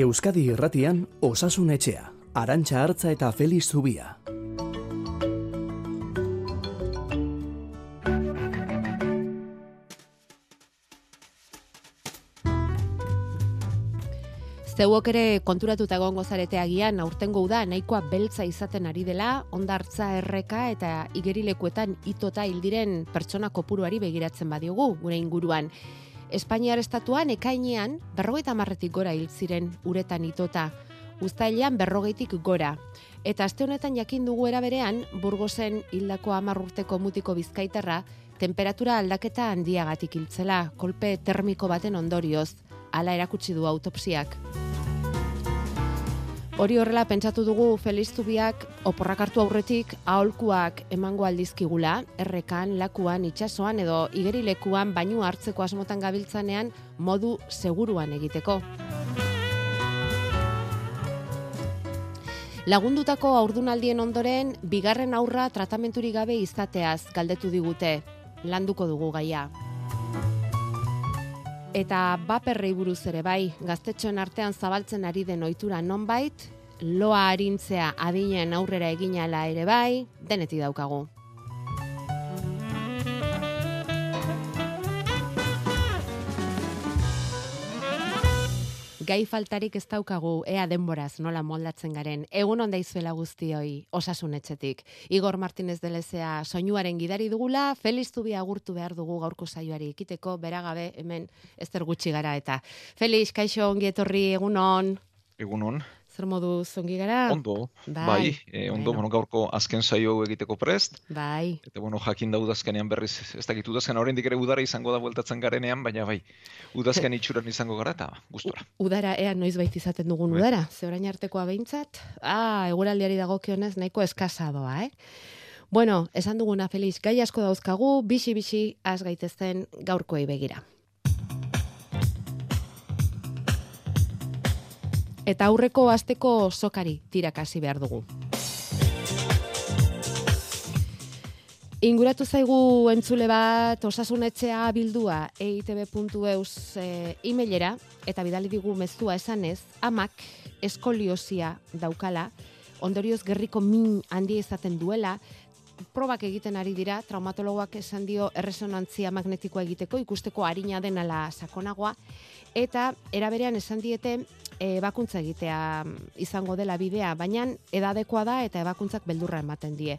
Euskadi Irratian Osasun Etxea, Arantxa Hartza eta Feliz Zubia. Zeuok ere konturatuta egongo zarete agian aurtengo uda nahikoa beltza izaten ari dela, ondartza erreka eta igerilekuetan itota hildiren pertsona kopuruari begiratzen badiogu gure inguruan. Espainiar estatuan ekainean berrogeita marretik gora hil ziren uretan itota, uztailean berrogeitik gora. Eta aste honetan jakin dugu eraberean, Burgosen hildako hamar urteko mutiko bizkaitarra, temperatura aldaketa handiagatik hiltzela, kolpe termiko baten ondorioz, hala erakutsi du autopsiak. Hori horrela pentsatu dugu Feliztubiak oporrak hartu aurretik aholkuak emango aldizkigula, errekan, lakuan, itsasoan edo igerilekuan bainu hartzeko asmotan gabiltzanean modu seguruan egiteko. Lagundutako aurdunaldien ondoren, bigarren aurra tratamenturik gabe izateaz galdetu digute, landuko dugu gaia. Eta baperrei buruz ere bai, gaztetxoen artean zabaltzen ari den ohitura nonbait, loa arintzea adinen aurrera eginala ere bai, denetik daukagu. Gai faltarik ez daukagu ea denboraz nola moldatzen garen. Egun onda izuela guztioi osasun etxetik. Igor Martinez Delezea soinuaren gidari dugula, Feliz Zubia agurtu behar dugu gaurko saioari ikiteko, beragabe hemen ezter gutxi gara eta. Feliz, kaixo ongi etorri egunon. Egunon zer modu zongi gara? Ondo, bai, bai e, ondo, bueno. gaurko azken saio egiteko prest. Bai. Eta, bueno, jakin da udazkenean berriz, ez dakit udazken horrein dikere udara izango da bueltatzen garenean, baina bai, udazken itxuran izango gara eta gustora. Udara, ea, noiz bait izaten dugun bai. udara, ze orain artekoa behintzat, ah, eguraldiari dagokionez nahiko eskazadoa, eh? Bueno, esan duguna, Feliz, gai asko dauzkagu, bisi-bisi, az gaitezen gaurkoei begira. Eta aurreko asteko sokari tirakasi behar dugu. Inguratu zaigu entzule bat osasunetxea bildua eitb.eus e, emailera eta bidali digu mezua esanez, amak eskoliosia daukala, ondorioz gerriko min handi izaten duela, probak egiten ari dira, traumatologoak esan dio erresonantzia magnetikoa egiteko, ikusteko harina denala sakonagoa, eta eraberean esan diete e, ebakuntza egitea mm, izango dela bidea, baina edadekoa da eta ebakuntzak beldurra ematen die.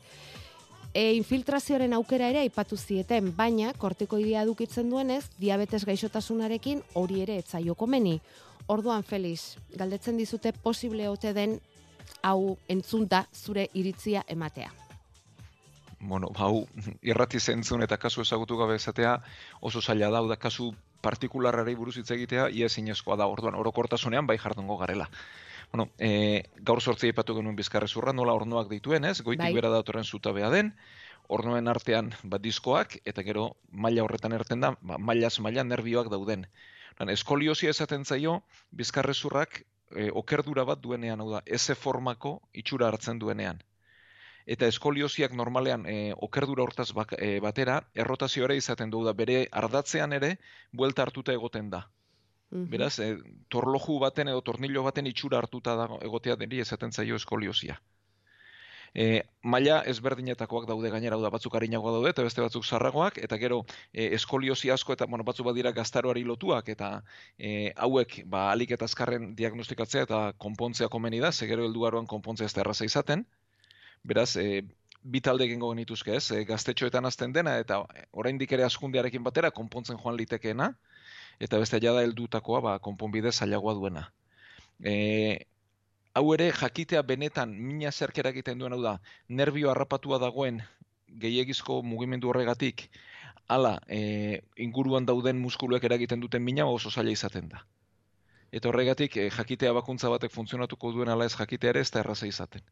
E, infiltrazioaren aukera ere aipatu zieten, baina kortikoidea dukitzen duenez, diabetes gaixotasunarekin hori ere etzaio komeni. Orduan Felix, galdetzen dizute posible ote den hau entzunta zure iritzia ematea. Bueno, hau irrati zentzun eta kasu ezagutu gabe esatea oso zaila da, da kasu partikularrari buruz hitz egitea ia zinezkoa da. Orduan orokortasunean bai jardungo garela. Bueno, e, gaur sortzi aipatu genuen bizkarrezurra nola ornoak dituen, ez? Goitik bai. bera datorren zutabea den. Ornoen artean bat diskoak eta gero maila horretan erten da, ba, mailaz maila nerbioak dauden. Lan, eskoliosia esaten zaio bizkarrezurrak e, okerdura bat duenean, hau da, eze formako itxura hartzen duenean eta eskoliosiak normalean e, okerdura hortaz bak, e, batera, errotazio ere izaten du da, bere ardatzean ere, buelta hartuta egoten da. Mm Beraz, e, torloju baten edo tornillo baten itxura hartuta da egotea deni esaten zaio eskoliosia. E, maila ezberdinetakoak daude gainera da batzuk harinagoa daude eta beste batzuk zarragoak eta gero e, eskoliosi asko eta bueno, batzuk badira gaztaroari lotuak eta e, hauek ba, alik eta azkarren diagnostikatzea eta konpontzea komeni da, ze gero helduaroan konpontzea ez da erraza izaten. Beraz, e, bi talde egingo genituzke, ez? E, gaztetxoetan azten dena eta oraindik ere askundiarekin batera konpontzen joan litekeena eta beste jada heldutakoa ba konponbide zailagoa duena. E, hau ere jakitea benetan mina zerkera egiten duen hau da, nervio harrapatua dagoen gehiegizko mugimendu horregatik hala e, inguruan dauden muskuluek eragiten duten mina oso zaila izaten da. Eta horregatik e, jakitea bakuntza batek funtzionatuko duen ala ez jakitea ere ez da erraza izaten.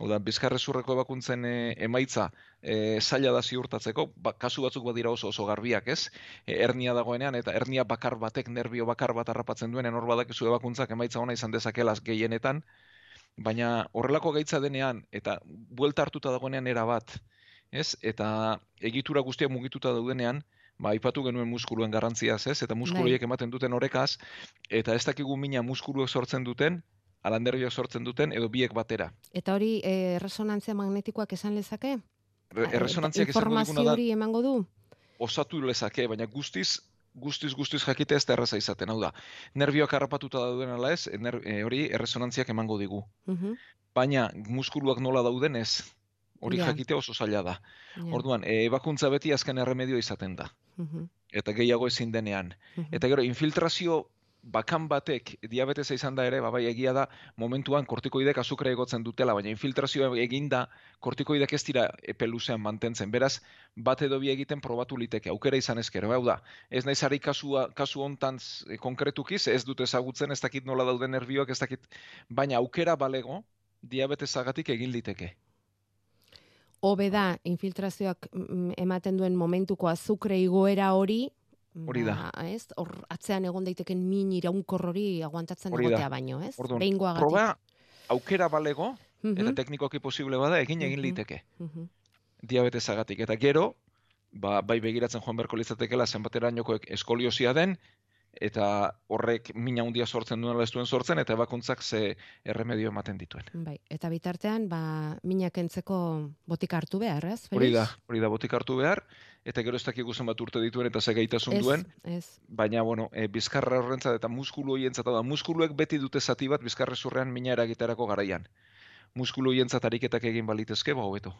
Oda, bizkarrezurreko ebakuntzen e, emaitza e, zaila da ziurtatzeko, ba, kasu batzuk badira oso oso garbiak, ez? E, hernia dagoenean, eta hernia bakar batek, nerbio bakar bat harrapatzen duen, hor badakizu ebakuntzak emaitza ona izan dezakelaz gehienetan, baina horrelako gaitza denean, eta buelta hartuta dagoenean era bat, ez? Eta egitura guztia mugituta daudenean, ba, aipatu genuen muskuluen garrantziaz, ez? Eta muskuluiek Bai. ematen duten horrekaz, eta ez dakigu mina muskuluek sortzen duten, ala nervioak sortzen duten, edo biek batera. Eta hori eh, resonantzia magnetikoak esan lezake? Re- Ah, Erresonantziak Informazio duguna da, emango du? osatu lezake, baina guztiz, guztiz, guztiz jakite ez da erraza izaten, hau da. Nervioak harrapatuta dauden ala ez, ner, e, hori erresonantziak emango digu. Mhm, Baina muskuluak nola dauden ez, hori Ja. jakite oso zaila da. ja, Orduan, e, ebakuntza beti azken erremedio izaten da. mhm, Eta gehiago ezin denean. mhm. Eta gero, infiltrazio bakan batek diabetesa izan da ere, ba, bai egia da, momentuan kortikoidek azukre egotzen dutela, baina infiltrazioa eginda kortikoidek ez dira epe luzean mantentzen. Beraz, bat edo bi egiten probatu liteke, aukera izan ezkero, hau da. Ez naiz ari kasua, kasu hontan z- e, konkretukiz, ez dut ezagutzen, ez dakit nola dauden nervioak, ez dakit, baina aukera balego, diabetesagatik egin liteke. Hobe da infiltrazioak mm, ematen duen momentuko azukre igoera hori Hori da. Ba, ez? Hor atzean egon daiteken min iraunkor hori aguantatzen egotea baino, ez? Behingoagatik. Proba aukera balego, Mhm, eta teknikoki posible bada, egin egin Mhm. liteke. mhm. diabetesagatik. Eta gero, ba, bai begiratzen joan beharko litzatekeela zenbaterainoko eskoliosia den, eta horrek mina handia sortzen duela ez duen sortzen, eta ebakuntzak ze erremedio ematen dituen. Bai, eta bitartean, ba, minak entzeko botika hartu behar, ez? Hori da, hori da botik hartu behar, eta gero ez dakigu zenbat urte dituen eta ze gaitasun duen, ez. baina, bueno, e, bizkarra horrentzat eta muskulu hoientzat, hau da, muskuluek beti dute zati bat bizkarrezurrean mina eragiterako garaian. Muskulu hoientzat ariketak egin balitezke, ba, hobeto.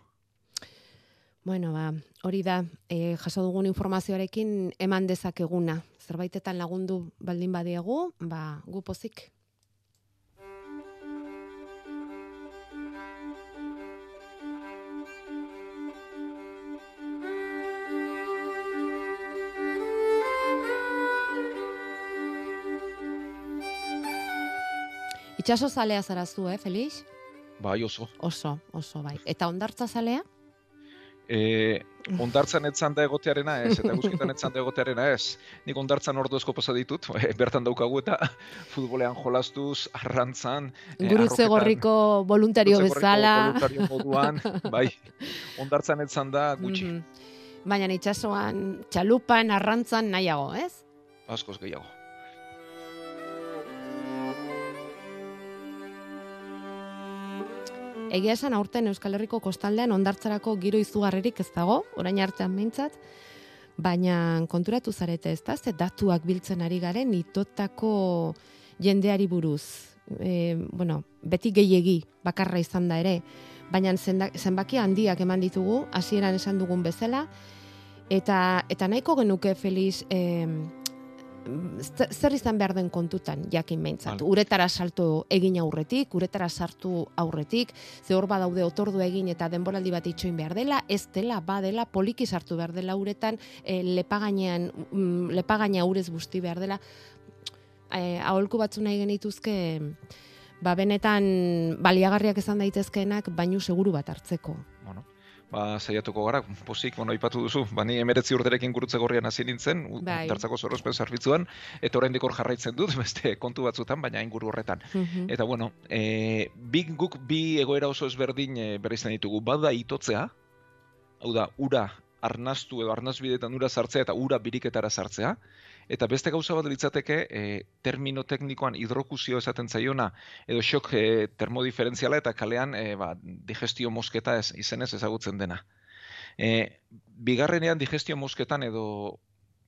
Bueno, ba, hori da, e, jaso dugun informazioarekin eman dezakeguna. Zerbaitetan lagundu baldin badiegu, ba, gu pozik. Itxaso zalea zarazu, eh, Felix? Bai, oso. Oso, oso, bai. Eta ondartza zalea? E, ondartzan etzan da egotearena ez, eta guzkietan etzan da egotearena ez. Nik ondartzan ordu pasa ditut, e, bertan daukagu eta futbolean jolastuz, arrantzan, e, Gurutze gorriko voluntario bezala. voluntario moduan, bai, ondartzan etzan da gutxi, Mhm. Baina itsasoan, txalupan, arrantzan nahiago, ez? askoz gehiago. Egia esan aurten Euskal Herriko kostaldean ondartzarako giro izugarririk ez dago, orain artean behintzat, baina konturatu zarete ez da, ze datuak biltzen ari garen itotako jendeari buruz. E, bueno, beti gehiegi bakarra izan da ere, baina zenbaki handiak eman ditugu, hasieran esan dugun bezala, eta, eta nahiko genuke Feliz, e, zer izan behar den kontutan, jakin behintzat. Uretara salto egin aurretik, uretara sartu aurretik, ze hor badaude otordu egin eta denboraldi bat itxoin behar dela, ez dela, badela, poliki sartu behar dela uretan, e, lepagainean, mm, lepagaina urez busti behar dela, e, aholku batzu nahi genituzke, ba benetan baliagarriak izan daitezkeenak bainu seguru bat hartzeko. Ba, saiatuko gara, pozik, bueno, ipatu duzu, ba, ni emeretzi urterekin gurutze gorrian hasi nintzen, Bai. ondartzako zorrozpen zerbitzuan, eta oraindik hor jarraitzen dut, beste kontu batzutan, baina inguru horretan. Mhm. Eta bueno, e, bi, guk bi egoera oso ezberdin e, bereizten ditugu. Bada itotzea, hau da, ura arnastu edo arnazbidetan ura sartzea eta ura biriketara sartzea. Eta beste gauza bat litzateke, e, termino teknikoan hidrokusio esaten zaiona, edo xok e, termodiferentziala eta kalean e, ba, digestio mosketa ez, izenez ezagutzen dena. E, bigarrenean digestio mosketan edo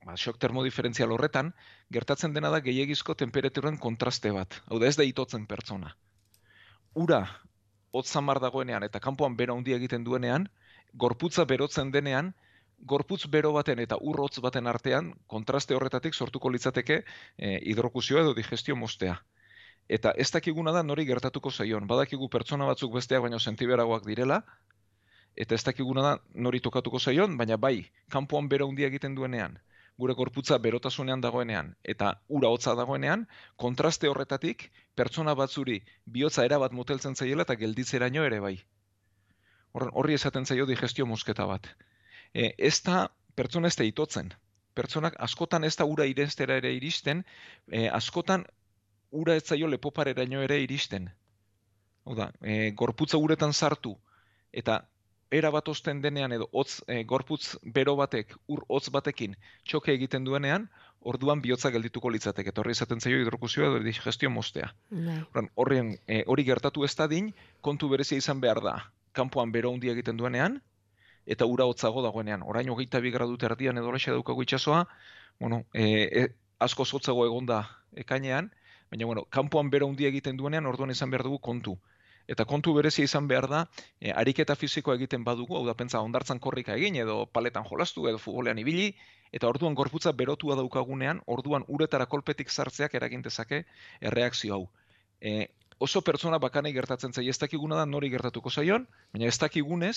ba, xok termodiferentzial horretan, gertatzen dena da gehiegizko temperaturen kontraste bat. Hau da ez da itotzen pertsona. Ura hotz samar dagoenean eta kanpoan bero handi egiten duenean, gorputza berotzen denean, gorputz bero baten eta ur hotz baten artean kontraste horretatik sortuko litzateke e, hidrokusio edo digestio mostea. Eta ez dakiguna da nori gertatuko zaion. Badakigu pertsona batzuk besteak baino sentiberagoak direla, eta ez dakiguna da nori tokatuko zaion, baina bai, kanpoan bero handia egiten duenean, gure gorputza berotasunean dagoenean eta ura hotza dagoenean, kontraste horretatik pertsona batzuri bihotza erabat moteltzen zaiela eta gelditzeraino ere bai. Horri esaten zaio digestio mosketa bat. E, ez da, pertsona ez da itotzen. Pertsonak askotan ez da ura irenztera ere iristen, e, askotan ura ez zaio lepopareraino ere iristen. Hau da, e, gorputza uretan sartu eta era bat osten denean edo hotz e, gorputz bero batek ur hotz batekin txoke egiten duenean, orduan bihotza geldituko litzateke. Horri izaten zaio hidrokusioa edo digestio mostea. Bai. Horren e, hori gertatu ez dadin, kontu berezia izan behar da. Kanpoan bero handia egiten duenean, eta ura hotzago dagoenean. Orain hogeita bi gradu erdian edo laxe daukagu itxasoa, bueno, e, e, asko zotzago egonda ekainean, baina bueno, kanpoan bero handia egiten duenean, orduan izan behar dugu kontu. Eta kontu berezia izan behar da, e, ariketa fizikoa egiten badugu, hau da pentsa ondartzan korrika egin, edo paletan jolastu, edo futbolean ibili, eta orduan gorputza berotua daukagunean, orduan uretara kolpetik sartzeak eragin dezake erreakzio hau. E, oso pertsona bakanei gertatzen zaio, ez dakiguna da nori gertatuko zaion, baina ez dakigunez,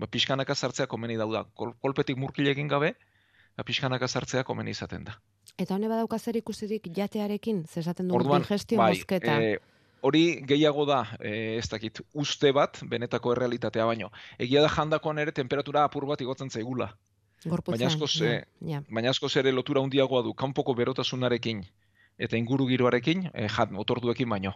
ba, pixkanaka sartzea komeni dauda. Kol, kolpetik murkile egin gabe, ba, pixkanaka sartzea komeni izaten da. Eta hone badauka zer ikusirik jatearekin, zesaten du Orduan, digestio bai, mozketa. e, hori gehiago da, e, ez dakit, uste bat, benetako errealitatea baino. Egia da jandakoan ere temperatura apur bat igotzen zaigula. Gorputzen. baina askoz, ja, eh, ja. Baina askoz ere lotura handiagoa du, kanpoko berotasunarekin eta inguru giroarekin, e, jat, otorduekin baino.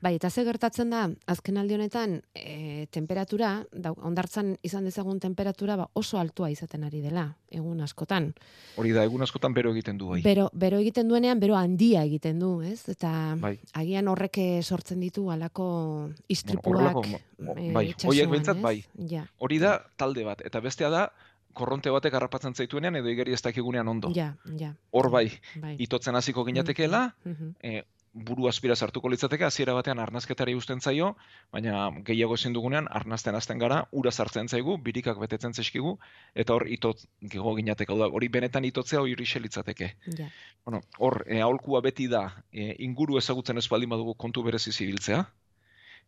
Bai, eta ze gertatzen da, azken aldi honetan, e, temperatura, da, ondartzan izan dezagun temperatura, ba, oso altua izaten ari dela, egun askotan. Hori da, egun askotan bero egiten du bai. Bero, bero egiten duenean, bero handia egiten du, ez? Eta Bai. agian horrek eh, sortzen ditu alako istripuak. horrelako- eh, bai, horiek behintzat ez? bai. Ja, Hori da talde bat, eta bestea da, korronte batek harrapatzen zaituenean edo igeri ez dakigunean ondo. ja, ja. Hor bai, bai. itotzen hasiko ginatekeela, Mhm. e, buru aspira sartuko litzateke, hasiera batean arnazketari usten zaio, baina gehiago ezin dugunean arnazten hasten gara, ura sartzen zaigu, birikak betetzen zaizkigu, eta hor itot gego ginateke, da, hori benetan itotzea hori litzateke. Ja. Bueno, hor, e, aholkua beti da, e, inguru ezagutzen ez baldin badugu kontu berezi zibiltzea,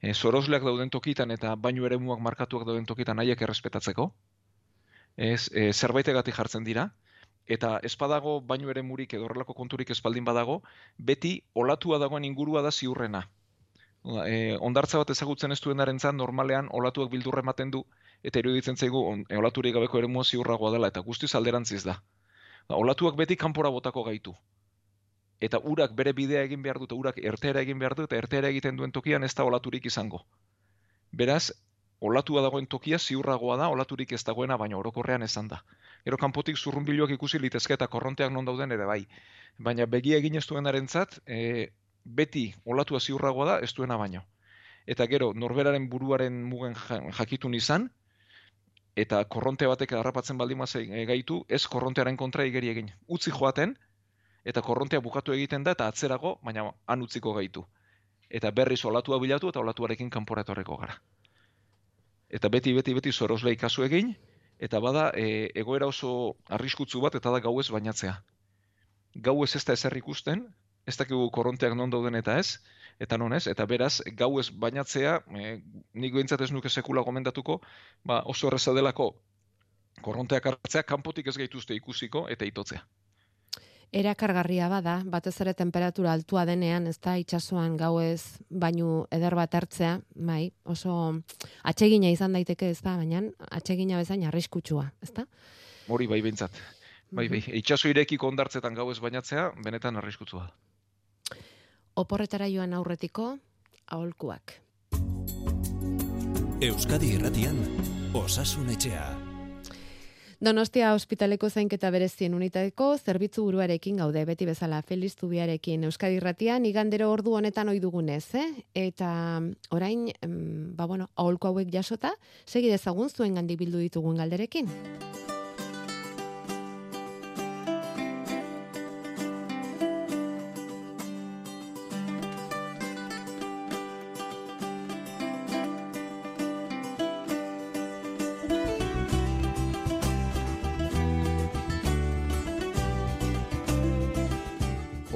e, sorosleak dauden tokitan eta bainu eremuak markatuak dauden tokitan haiek errespetatzeko, ez, e, zerbaitegatik jartzen dira, eta ez badago bainu eremurik edo horrelako konturik ez baldin badago, beti olatua dagoen ingurua da ziurrena. E, ondartza bat ezagutzen ez duenarentzat normalean olatuak bildurra ematen du, eta iruditzen zaigu on, e, olaturik gabeko eremua ziurragoa dela, eta guztiz alderantziz da. Olatuak beti kanpora botako gaitu. Eta urak bere bidea egin behar du, eta urak ertera egin behar du, eta ertera egiten duen tokian ez da olaturik izango. Beraz, olatua dagoen tokia ziurragoa da, olaturik ez dagoena, baina orokorrean esan da. Gero kanpotik zurrunbiloak ikusi litezke eta korronteak non dauden ere bai. Baina begia egin ez duenarentzat, e, beti olatua ziurragoa da, ez duena baino. Eta gero, norberaren buruaren mugen ja- jakitun izan, eta korronte batek harrapatzen baldin e, gaitu, ez korrontearen kontra igeri egin. Utzi joaten, eta korrontea bukatu egiten da, eta atzerago, baina han utziko gaitu. Eta berriz olatua bilatu eta olatuarekin kanpora etorreko gara. Eta beti, beti, beti zorosle ikasu egin, eta bada e, egoera oso arriskutsu bat, eta da gauez bainatzea. Gauez ez da ezer ikusten, ez dakigu korronteak non dauden eta ez, eta non ez, eta beraz, gauez bainatzea, e, nik behintzat ez nuke sekula gomendatuko, ba, oso erreza delako korronteak hartzea, kanpotik ez gaituzte ikusiko eta itotzea. Erakargarria bada, batez ere temperatura altua denean, ez da, itxasuan gauez bainu eder bat hartzea, bai, oso atsegina izan daiteke, ez da, baina atsegina bezain arriskutsua, ez da? Hori bai behintzat. Bai, bai, itxaso irekiko ondartzetan gauez bainatzea, benetan arriskutsua da. Oporretara joan aurretiko, aholkuak. Euskadi Irratian Osasun Etxea. Donostia ospitaleko zainketa berezien unitateko zerbitzu buruarekin gaude beti bezala Feliz Zubiarekin Euskadi Irratian igandero ordu honetan ohi dugunez, eh? Eta orain, em, ba bueno, aholku hauek jasota, segi dezagun zuen gandik bildu ditugun galderekin.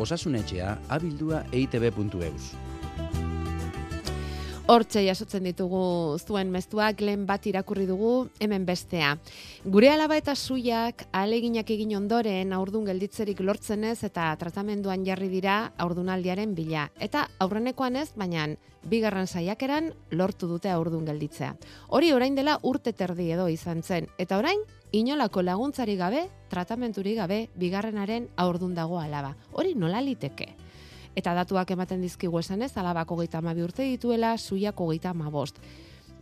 Osasunetxea abildua eitb.eus. Hortxe jasotzen ditugu zuen mezuak lehen bat irakurri dugu hemen bestea. Gure alaba eta suiak aleginak egin ondoren aurdun gelditzerik lortzenez eta tratamenduan jarri dira aurdunaldiaren bila. Eta aurrenekoan ez, baina bigarren saiakeran lortu dute aurdun gelditzea. Hori orain dela urte terdi edo izan zen. Eta orain, inolako laguntzari gabe, tratamenturik gabe, bigarrenaren aurdun dago alaba. Hori nola liteke? Eta datuak ematen dizkigu esanez, alabako geita urte dituela, suiako geita bost.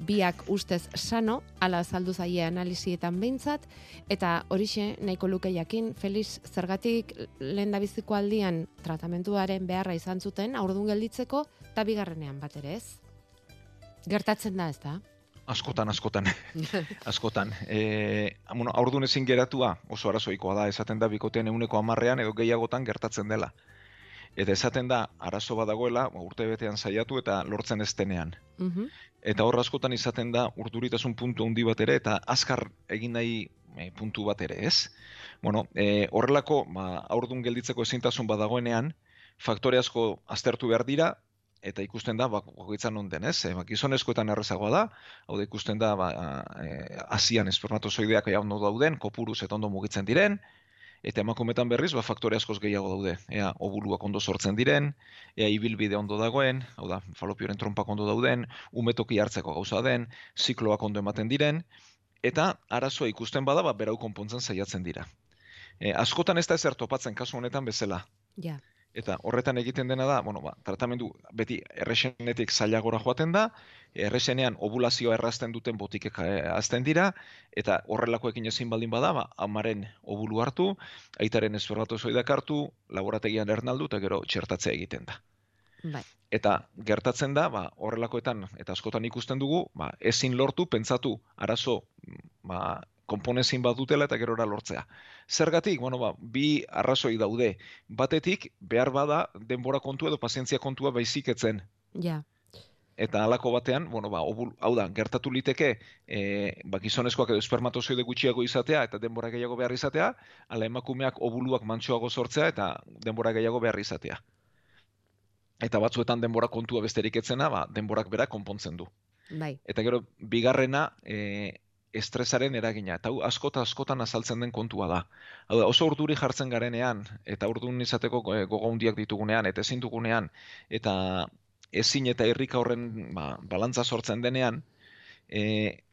biak ustez sano, ala azaldu zaie analizietan behintzat, eta horixe nahiko luke jakin, Felix, zergatik lehen biziko aldian tratamentuaren beharra izan zuten, aurdun gelditzeko, eta bigarrenean bat ere ez? Gertatzen da, ez da? Askotan, askotan, askotan. E, bueno, aurdun ezin geratua oso arazoikoa da, esaten da bikotean euneko amarrean edo gehiagotan gertatzen dela. Eta esaten da, arazo badagoela, ba, urte betean saiatu eta lortzen ez denean. Mhm. Eta hor askotan izaten da urduritasun puntu handi bat ere eta azkar egin nahi e, puntu bat ere, ez? Bueno, e, horrelako ba, aurdun gelditzeko ezintasun badagoenean, faktore asko aztertu behar dira, eta ikusten da, ba, bakoitzan non den, ez? E, ba, gizonezkoetan errezagoa da, hau da ikusten da, ba, e, asian espermatozoideak ja ondo dauden, kopuruz eta ondo mugitzen diren, eta emakumetan berriz, ba, faktore askoz gehiago daude. Ea, obuluak ondo sortzen diren, ea, ibilbide ondo dagoen, hau da, falopioren trompak ondo dauden, umetoki hartzeko gauza den, zikloak ondo ematen diren, eta arazoa ikusten bada, ba, berau konpontzen saiatzen dira. E, askotan ez da ezer topatzen kasu honetan bezala. Ja. Eta horretan egiten dena da, bueno, ba, tratamendu beti erresenetik zailagora joaten da, erresenean ovulazioa errazten duten botikek eh, hazten dira, eta horrelakoekin ezin baldin bada, ba, amaren ovulu hartu, aitaren espermatozoidak hartu, laborategian ernaldu eta gero txertatzea egiten da. Bai. Eta gertatzen da, ba, horrelakoetan, eta askotan ikusten dugu, ba, ezin lortu, pentsatu, arazo, ba, konponezin bat dutela eta gerora lortzea. Zergatik, bueno, ba, bi arrazoi daude. Batetik, behar bada, denbora kontua edo pazientzia kontua baizik etzen. Ja. Eta halako batean, bueno, ba, obul, hau da, gertatu liteke, e, ba, gizonezkoak edo espermatozoide gutxiago izatea eta denbora gehiago behar izatea, ala emakumeak obuluak mantsoago sortzea eta denbora gehiago behar izatea. Eta batzuetan denbora kontua besterik etzena, ba, denborak bera konpontzen du. Bai. Eta gero, bigarrena, e, estresaren eragina. Eta hau askota askotan azaltzen den kontua da. Hau da, oso urduri jartzen garenean, eta urdun izateko e, gogo handiak ditugunean, eta ezin dugunean, eta ezin eta irrika horren ba, balantza sortzen denean, e,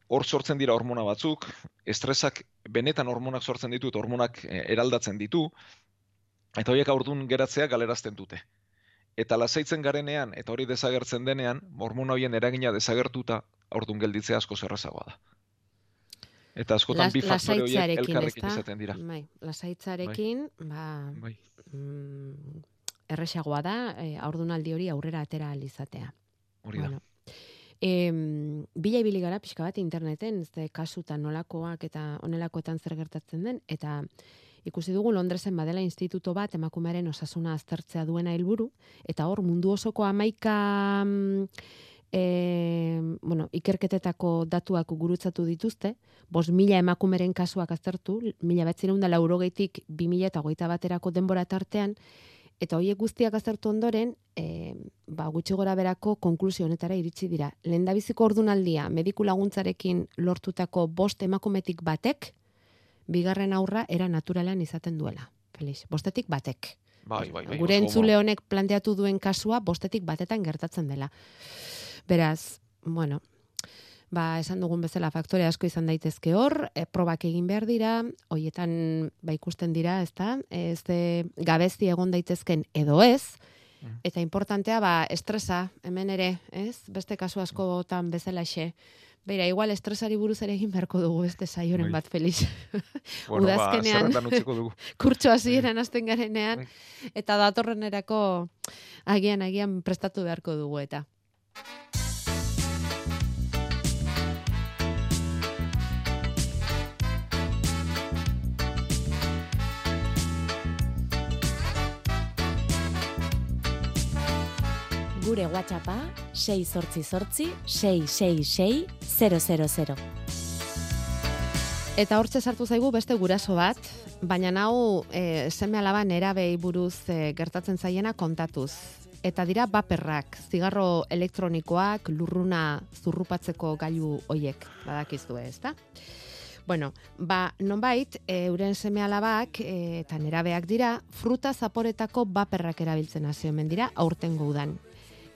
hor sortzen dira hormona batzuk, estresak benetan hormonak sortzen ditu, eta hormonak e, eraldatzen ditu, eta horiek aurdun geratzea galerazten dute. Eta lasaitzen garenean, eta hori desagertzen denean, hormona horien eragina desagertuta, aurdun gelditzea asko zerrazagoa da. Eta askotan Las- bi faktore horiek elkarrekin izaten dira. Bai, lasaitzarekin, ba, Bai. mm, erresagoa da, e, aurdunaldi hori aurrera atera ahal izatea. Hori da. Bueno. Em, bila ibili gara pixka bat interneten, ze kasutan nolakoak eta onelakoetan zer gertatzen den, eta ikusi dugu Londresen badela instituto bat emakumearen osasuna aztertzea duena helburu eta hor mundu osoko amaika mm, e, bueno, ikerketetako datuak gurutzatu dituzte, bos mila emakumeren kasuak aztertu, mila batzireun da laurogeitik bi mila eta hogeita baterako denbora tartean, eta horiek guztiak aztertu ondoren, e, ba, gutxi gora berako konklusio honetara iritsi dira. Lehendabiziko ordunaldia mediku laguntzarekin lortutako bost emakumetik batek, bigarren aurra era naturalan izaten duela. Felix, bostetik batek. Bai, bai, bai. Gure entzule honek planteatu duen kasua bostetik batetan gertatzen dela. Beraz, bueno, ba, esan dugun bezala faktore asko izan daitezke hor, e, probak egin behar dira, hoietan ba ikusten dira, ezta? Ez de gabezi egon daitezken edo ez, Mhm. eta importantea ba estresa, hemen ere, ez? Beste kasu askotan bezalaxe. Beira, igual estresari buruz ere egin beharko dugu beste saioren Bai. bat, Felix. Bueno, ba, udazkenean- utziko dugu. kurtso hasieran hasten garenean Bai. eta datorrenerako agian agian prestatu beharko dugu eta. Gure WhatsAppa 688 666 000. Eta hortze sartu zaigu beste guraso bat, baina hau e, seme alaba nerabei buruz e, gertatzen zaiena kontatuz. Eta dira baperrak, zigarro elektronikoak, lurruna zurrupatzeko gailu hoiek, badakizue, ezta? Bueno, ba, nonbait, e, euren seme alabak e, eta nerabeak dira, fruta zaporetako baperrak erabiltzen hasi omen dira aurtengo udan.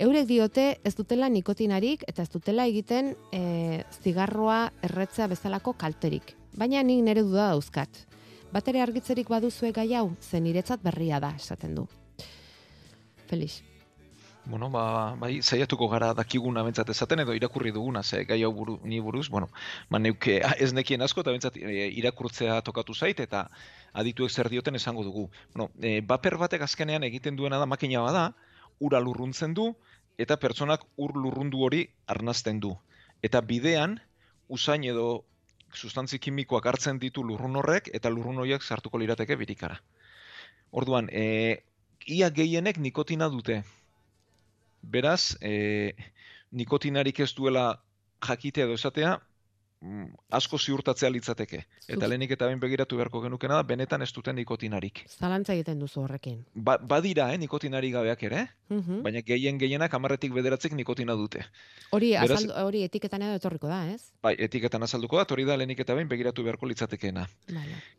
Eurek diote ez dutela nikotinarik eta ez dutela egiten e, zigarroa erretzea bezalako kalterik. Baina nik nere duda dauzkat. Batere argitzerik baduzue gai hau, zen niretzat berria da, esaten du. Felix. Bueno, ba, bai, saiatuko gara dakiguna bentsat esaten edo irakurri duguna, ze gai hau buru, ni buruz, bueno, ba, neuke ez nekien asko eta bentsat e, irakurtzea tokatu zait eta adituek zer dioten esango dugu. Bueno, e, baper batek azkenean egiten duena da makina bada, ura lurruntzen du eta pertsonak ur lurrundu hori arnazten du. Eta bidean, usain edo sustantzi kimikoak hartzen ditu lurrun horrek eta lurrun horiek sartuko lirateke birikara. Orduan, e, ia gehienek nikotina dute. Beraz, e, nikotinarik ez duela jakitea edo esatea, mm, asko ziurtatzea litzateke. Eta lehenik eta behin begiratu beharko genukena da, benetan ez duten nikotinarik. Zalantza egiten duzu horrekin. Ba, badira, eh, nikotinari gabeak ere, Mhm. baina gehien gehienak amarretik bederatzik nikotina dute. Hori, Beraz- azaldu, hori etiketan edo etorriko da, ez? Bai, etiketan azalduko da, hori da lehenik eta behin begiratu beharko litzatekeena.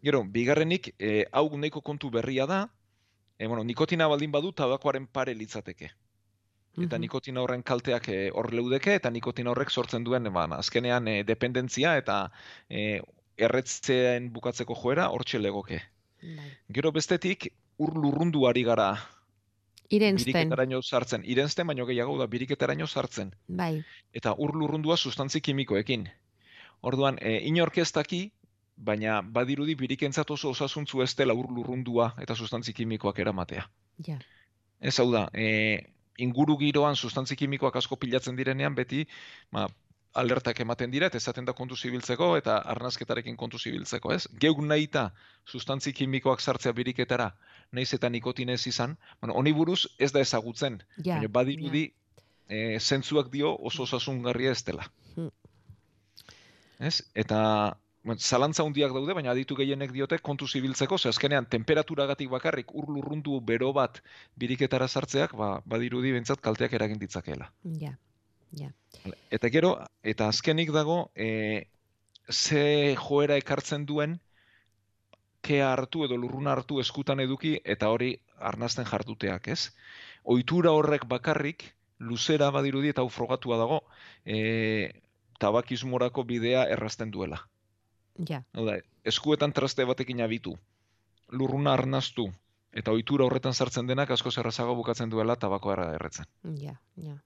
Gero, bigarrenik, e, hau nahiko kontu berria da, e, bueno, nikotina baldin badu tabakoaren pare litzateke. Eta nikotina horren kalteak e, hor leudeke, eta nikotina horrek sortzen duen, ba, azkenean e, dependentzia eta e, erretzeen bukatzeko joera hortxe legoke. Bai. Gero bestetik, ur lurrunduari gara Irensten, biriketaraino sartzen. Irensten, baino gehiago da biriketaraino sartzen. bai. Eta ur lurrundua sustantzi kimikoekin. Orduan, e, inork ez daki, baina badirudi birikentzat oso osasuntzu ez dela ur lurrundua eta sustantzi kimikoak eramatea. Ja. Ez hau da, e, inguru giroan sustantzi kimikoak asko pilatzen direnean beti, ba, alertak ematen dira eta esaten da kontu zibiltzeko eta arnazketarekin kontu zibiltzeko, ez? Geuk nahita sustantzi kimikoak sartzea biriketara, naiz eta nikotina ez izan, bueno, honi buruz ez da ezagutzen, Ja. baina badirudi e, zentzuak dio oso osasungarria ez dela. Hmm. Ez? Eta zalantza hundiak daude, baina aditu gehienek diote kontu zibiltzeko, ze azkenean temperaturagatik bakarrik ur lurrundu bero bat biriketara sartzeak, ba, badirudi bentsat kalteak eragin ditzakeela. Ja. Ja. Eta gero, eta azkenik dago, e, ze joera ekartzen duen, kea hartu edo lurruna hartu eskutan eduki, eta hori arnazten jarduteak, ez? Ohitura horrek bakarrik, luzera badirudi eta hau frogatua dago, e, tabakismorako bidea errazten duela. Ja. Hau da, eskuetan traste batekin abitu, lurruna arnaztu, eta ohitura horretan sartzen denak asko zerrazago bukatzen duela tabakoa erretzen. Ja, ja.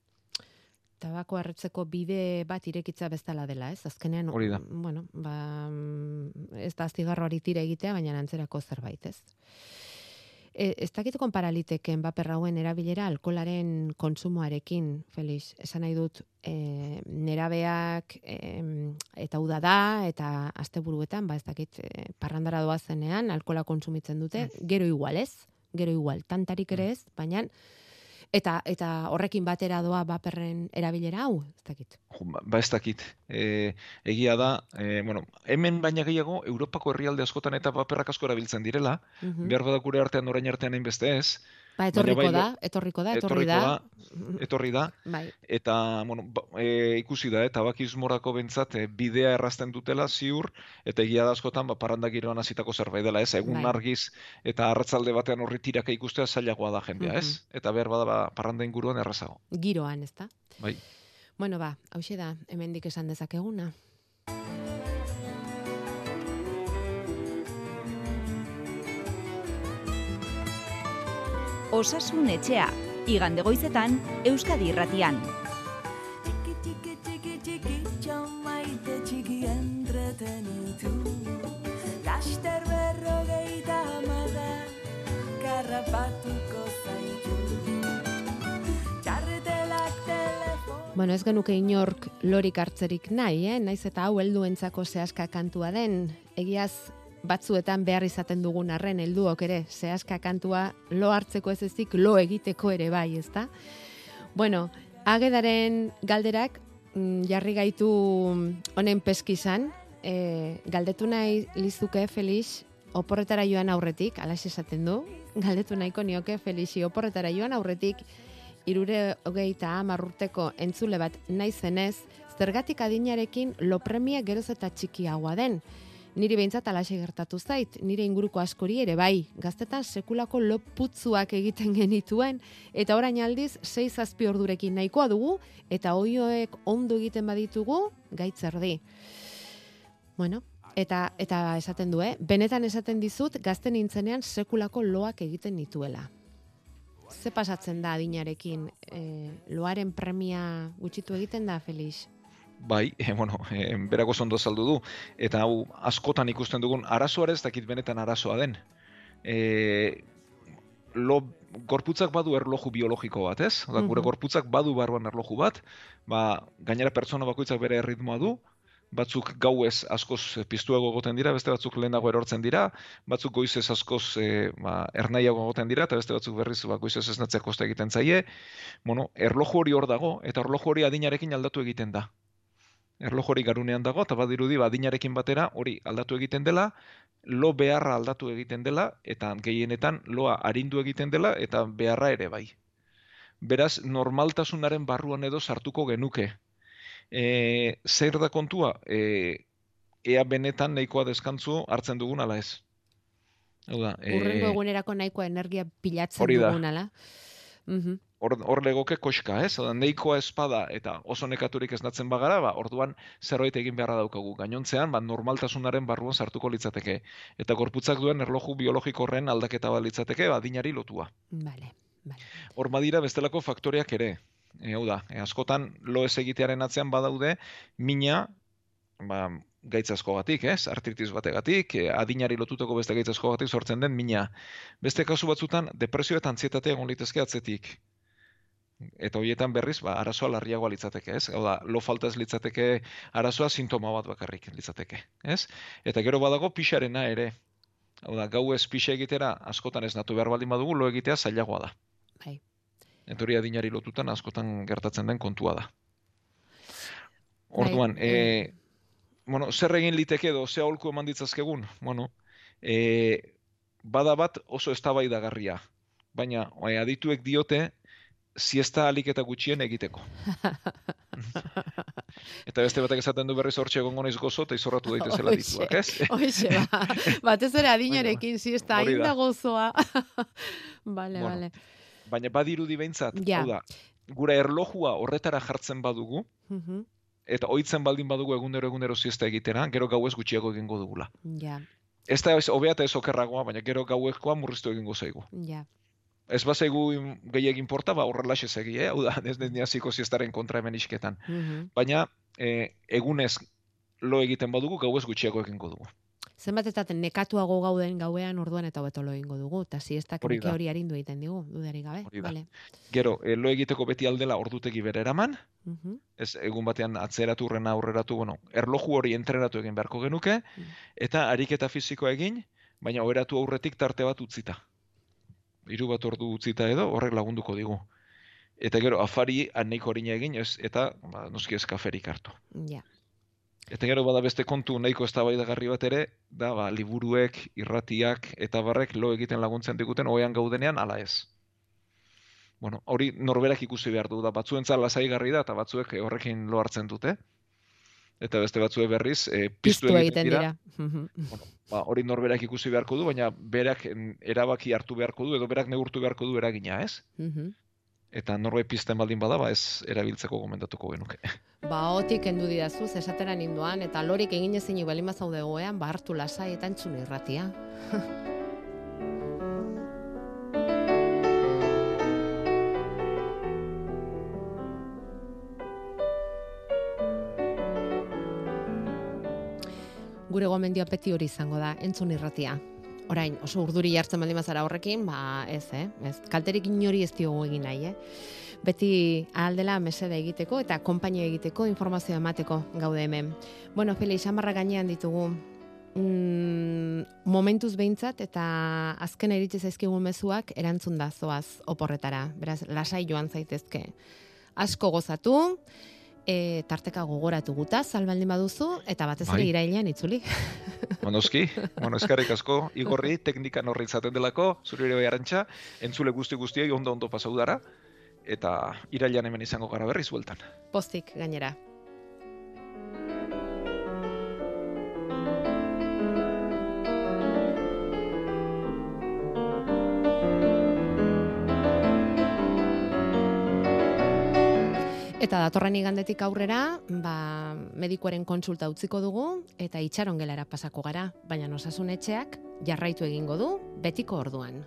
Tabako erretzeko bide bat irekitza bezala dela, ez? Azkenean, Hori da. bueno, ba, mm, ez da zigarroari tira egitea, baina antzerako zerbait, ez? E, ez dakitu konparaliteken baper hauen erabilera alkolaren kontsumoarekin, Felix. Esan nahi dut, e, nerabeak e, eta uda da, eta asteburuetan, ba ez dakit, e, parrandara doazenean, alkola kontsumitzen dute, gero igual, ez? Gero igual, tantarik ere ez, baina eta eta horrekin batera doa baperren erabilera hau, ez dakit. Ba- Ba ez dakit. E, egia da, e, bueno, hemen baina gehiago, Europako herrialde askotan eta paperrak asko erabiltzen direla, Mhm. behar bada gure artean orain artean hainbeste ez, Ba, etorriko bai, da, etorriko da, etorri da. da, etorri da, Bai, eta bueno, ba, e, ikusi da, eta bakizmorako bentsat e, bidea errazten dutela ziur, eta egia da askotan, ba, parranda giroan hasitako zerbait dela, ez, egun Bai. argiz eta arratzalde batean horri tiraka ikustea zailagoa da jendea, Mhm. ez? Eta behar bada ba, parranda inguruan errazago. giroan, ezta? Bai. Bueno, ba, hauxe da, hemendik esan dezakeguna. Osasun etxea, igande goizetan Euskadi Irratian. Laster berrogeita amada, karrapatuko. Bueno, ez genuke inork lorik hartzerik nahi, eh? Naiz eta hau helduentzako zehaska kantua den, egiaz batzuetan behar izaten dugun arren helduok ere, zehaska kantua lo hartzeko ez ezik lo egiteko ere bai, ezta? Bueno, agedaren galderak mm, jarri gaitu honen peskizan, e, galdetu nahi lizuke Felix, oporretara joan aurretik, alax esaten du, galdetu nahiko nioke Felixi oporretara joan aurretik, irure hogeita hamar urteko entzule bat naizenez, zergatik adinarekin lo premia geroz eta txikiagoa den. Niri behintzat alaxe gertatu zait, nire inguruko askori ere bai, gaztetan sekulako lo putzuak egiten genituen, eta orain aldiz, 6 zazpi ordurekin nahikoa dugu, eta oioek ondo egiten baditugu, gaitzerdi. Bueno, eta, eta esaten du, eh? benetan esaten dizut, gazten nintzenean sekulako loak egiten nituela. ze pasatzen da adinarekin? E, loaren premia gutxitu egiten da, Felix? Bai, e, bueno, e, berako zondo saldu du. Eta hau, askotan ikusten dugun, arazoa ez dakit benetan arazoa den. E, lo, gorputzak badu erloju biologiko bat, ez? Oda, gure Mhm. gorputzak badu barruan erloju bat, ba, gainera pertsona bakoitzak bere erritmoa du, batzuk gauez askoz piztuago egoten dira, beste batzuk lehenago erortzen dira, batzuk goizez askoz e, ba, ernaiago egoten dira, eta beste batzuk berriz ba, goizez esnatzea kosta egiten zaie. Bueno, erloju hori hor dago, eta erloju hori adinarekin aldatu egiten da. Erloju hori garunean dago, eta badirudi ba, adinarekin batera hori aldatu egiten dela, lo beharra aldatu egiten dela, eta gehienetan loa arindu egiten dela, eta beharra ere bai. Beraz, normaltasunaren barruan edo sartuko genuke. E, zer da kontua? E, ea benetan nahikoa deskantzu hartzen dugun ala ez. Hau da, e, Urrengo egunerako nahikoa energia pilatzen dugun, ala? Mhm. Hor, hor legoke koska, ez? Oda, nahikoa espada eta oso nekaturik esnatzen bagara, ba, orduan zerbait egin beharra daukagu. Gainontzean, ba, normaltasunaren barruan sartuko litzateke. Eta gorputzak duen erloju biologiko horren aldaketa bat litzateke, ba, adinari lotua. Vale, vale. Hor badira bestelako faktoreak ere. E, hau da, e, askotan lo ez egitearen atzean badaude, mina, ba, gaitz asko batik, ez? Artritis bategatik, e, adinari lotutako beste gaitz asko batik sortzen den mina. Beste kasu batzutan, depresio eta antsietatea egon litezke atzetik. Eta horietan berriz, ba, arazoa larriagoa litzateke, ez? Hau da, lo falta ez litzateke arazoa sintoma bat bakarrik litzateke, ez? Eta gero badago pixarena ere. Hau da, gau ez pixa egitera askotan ez natu behar baldin badugu, lo egitea zailagoa da. Bai. Eta hori adinari lotutan askotan gertatzen den kontua da. Bai, Orduan, e, bueno, zer egin liteke edo ze aholku eman ditzazkegun? Bueno, e, bada bat oso eztabaidagarria. Baina adituek diote siesta alik eta gutxien egiteko. eta beste batek esaten du berriz hortxe egongo naiz gozo eta izorratu daitezela dituak, ez? Hoxe, ba. Batez ere adinarekin, siesta, hain da. gozoa. Vale, Bueno, vale. Baina badirudi behintzat, Ja. hau da, gure erlojua horretara jartzen badugu, eta ohitzen baldin badugu egunero egunero siesta egitera, gero gauez gutxiago egingo dugula. Ja, Ez da ez hobea eta ez okerragoa, baina gero gauekoa murriztu egingo zaigu. ja. Ez bazaigu gehiagin porta, ba horrelaxe segi, eh? Hau da, ez ni hasiko siestaren kontra hemen isketan. Mhm. Baina e, egunez lo egiten badugu, gauez gutxiago egingo dugu. Zenbat eta nekatuago gauden gauean orduan eta hobeto lo egingo dugu, eta siestak Hori hori arindu egiten digu, dudarik gabe. Vale. Gero, e, lo egiteko beti aldela ordutegi bere eraman, Mhm. ez egun batean atzeratu urrena aurreratu, bueno, erloju hori entrenatu egin beharko genuke, Mm. eta ariketa fisikoa egin, baina oheratu aurretik tarte bat utzita. Hiru bat ordu utzita edo, horrek lagunduko digu. Eta gero, afari aneiko horina egin, ez, eta ba, noski ez kaferik hartu. Ja. Eta gero bada beste kontu nahiko eztabaidagarri bat ere, da ba, liburuek, irratiak eta barrek lo egiten laguntzen diguten oean gaudenean ala ez. Bueno, hori norberak ikusi behar du da, batzuentzat lasaigarri da eta batzuek eh, horrekin lo hartzen dute. Eta beste batzuek berriz, e, piztu, Piztu egiten dira. Mhm. Ba, hori norberak ikusi beharko du, baina berak erabaki hartu beharko du edo berak neurtu beharko du eragina, ez? Mhm. Eta norbait pizten baldin bada, ba ez erabiltzeko gomendatuko genuke. Ba, hotik kendu didazuz, esatera ninduan, eta lorik egin ezin balin bazaude goean, ba, hartu lasai eta entzun irratia. Gure gomendioa beti hori izango da, entzun irratia. Orain, oso urduri jartzen baldin bazara horrekin, ba, ez, eh? Ez, kalterik inori ez diogu egin nahi, eh? Beti aldela mesede egiteko eta konpainia egiteko informazioa emateko gaude hemen. Bueno, Felix, amarra gainean ditugu mm, momentuz behintzat eta azken iritsi zaizkigun mezuak erantzun da zoaz oporretara. Beraz, lasai joan zaitezke. Asko gozatu, e, tarteka gogoratu guta, salbaldin baduzu, eta batez ere Bai. irailean itzuli. Monoski, bueno, eskarrik asko, igorri, teknikan horri izaten delako, zure ere bai arantxa, entzule guzti guztiei ondo ondo pasau dara, eta irailan hemen izango gara berriz bueltan. Postik gainera. Eta datorren igandetik aurrera, ba, medikuaren kontsulta utziko dugu eta itxaron gelara pasako gara, baina osasun etxeak jarraitu egingo du betiko orduan.